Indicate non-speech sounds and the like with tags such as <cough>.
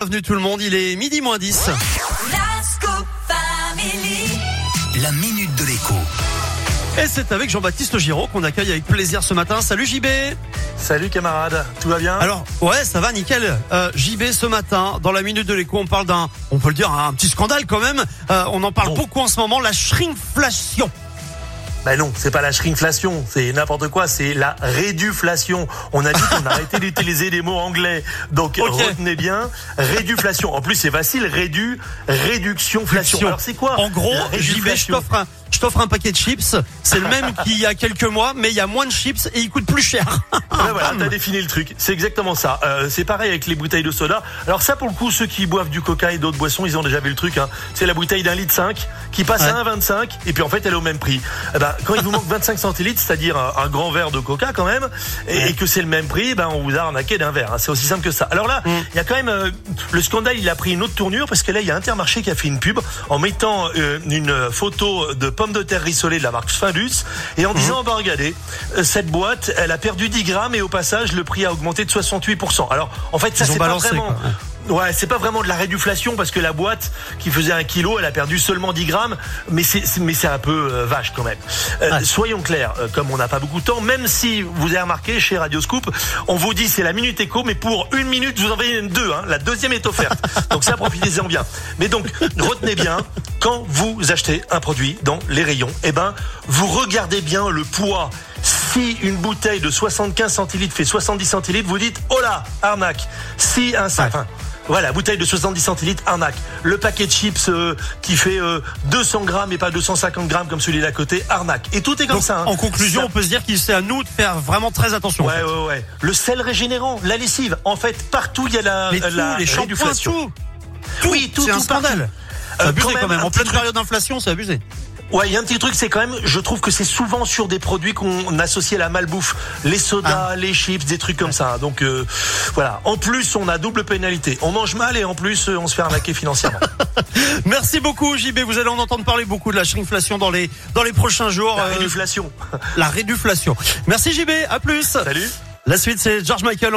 Bienvenue tout le monde, il est midi moins 10. La minute de l'écho. Et c'est avec Jean-Baptiste Giraud qu'on accueille avec plaisir ce matin. Salut JB Salut camarade, tout va bien? Alors ouais ça va nickel. Euh, JB ce matin dans la minute de l'écho on parle d'un, on peut le dire un petit scandale quand même. Euh, on en parle Bon. beaucoup en ce moment, la shrinkflation. Ben non, c'est pas la shrinkflation, c'est n'importe quoi, c'est la réduflation. On a dit qu'on <laughs> arrêtait d'utiliser des mots anglais. Donc retenez bien, réduflation. En plus c'est facile, rédu, réduction, flation. Alors c'est quoi En gros, la JB, je t'offre un, je t'offre un paquet de chips. C'est le même <laughs> qu'il y a quelques mois, mais il y a moins de chips et il coûte plus cher. Ouais, voilà, t'as défini le truc. C'est exactement ça. Euh, c'est pareil avec les bouteilles de soda. Alors ça, pour le coup, ceux qui boivent du coca et d'autres boissons, ils ont déjà vu le truc. Hein. C'est la bouteille d'un litre 5 qui passe Ouais. à 1,25 et puis en fait, elle est au même prix. Eh ben, quand il vous manque 25 centilitres, c'est-à-dire un, un grand verre de coca quand même, et, et que c'est le même prix, ben on vous a arnaqué d'un verre. hein. C'est aussi simple que ça. Alors là, il y a quand même euh, le scandale. Il a pris une autre tournure parce que là, il y a Intermarché qui a fait une pub en mettant euh, une photo de pommes de terre rissolées de la marque Findus et en disant, bah regardez, euh, cette boîte, elle a perdu 10 grammes et au passage, le prix a augmenté de 68%. Alors, en fait, ça c'est pas vraiment. quoi, Ouais, c'est pas vraiment de la réduflation parce que la boîte qui faisait un kilo, elle a perdu seulement 10 grammes, mais c'est mais c'est un peu euh, vache quand même. Euh, Ouais. Soyons clairs, euh, comme on n'a pas beaucoup de temps, même si vous avez remarqué chez Radio Scoop, on vous dit c'est la minute écho, mais pour une minute vous en avez deux. Hein, la deuxième est offerte, <laughs> donc ça profitez-en bien. Mais donc retenez bien, quand vous achetez un produit dans les rayons, eh ben vous regardez bien le poids. Si une bouteille de 75 centilitres fait 70 centilitres, vous dites oh là arnaque. Si un sac, Ouais. voilà, bouteille de 70 centilitres, arnaque. Le paquet de chips euh, qui fait euh, 200 grammes et pas 250 grammes comme celui d'à côté, arnaque. Et tout est comme Donc, ça. hein. en conclusion, Ça- on peut se dire qu'il c'est à nous de faire vraiment très attention. en Ouais, fait. ouais, ouais. Le sel régénérant, la lessive. En fait, partout il y a la, Mais tout, la les shampoings, réduflation. tout. Oui, tout, c'est un tout partout. C'est Euh, abusé quand quand même, En pleine truc- période d'inflation, c'est abusé. Ouais, il y a un petit truc, c'est quand même, je trouve que c'est souvent sur des produits qu'on associe à la malbouffe, les sodas, Ah. les chips, des trucs comme ça. Donc euh, voilà. En plus, on a double pénalité. On mange mal et en plus, euh, on se fait arnaquer financièrement. <laughs> Merci beaucoup JB, vous allez en entendre parler beaucoup de la shrinkflation dans les dans les prochains jours. La Euh, réduflation. la réduflation. Merci JB, à plus. Salut. La suite c'est George Michael.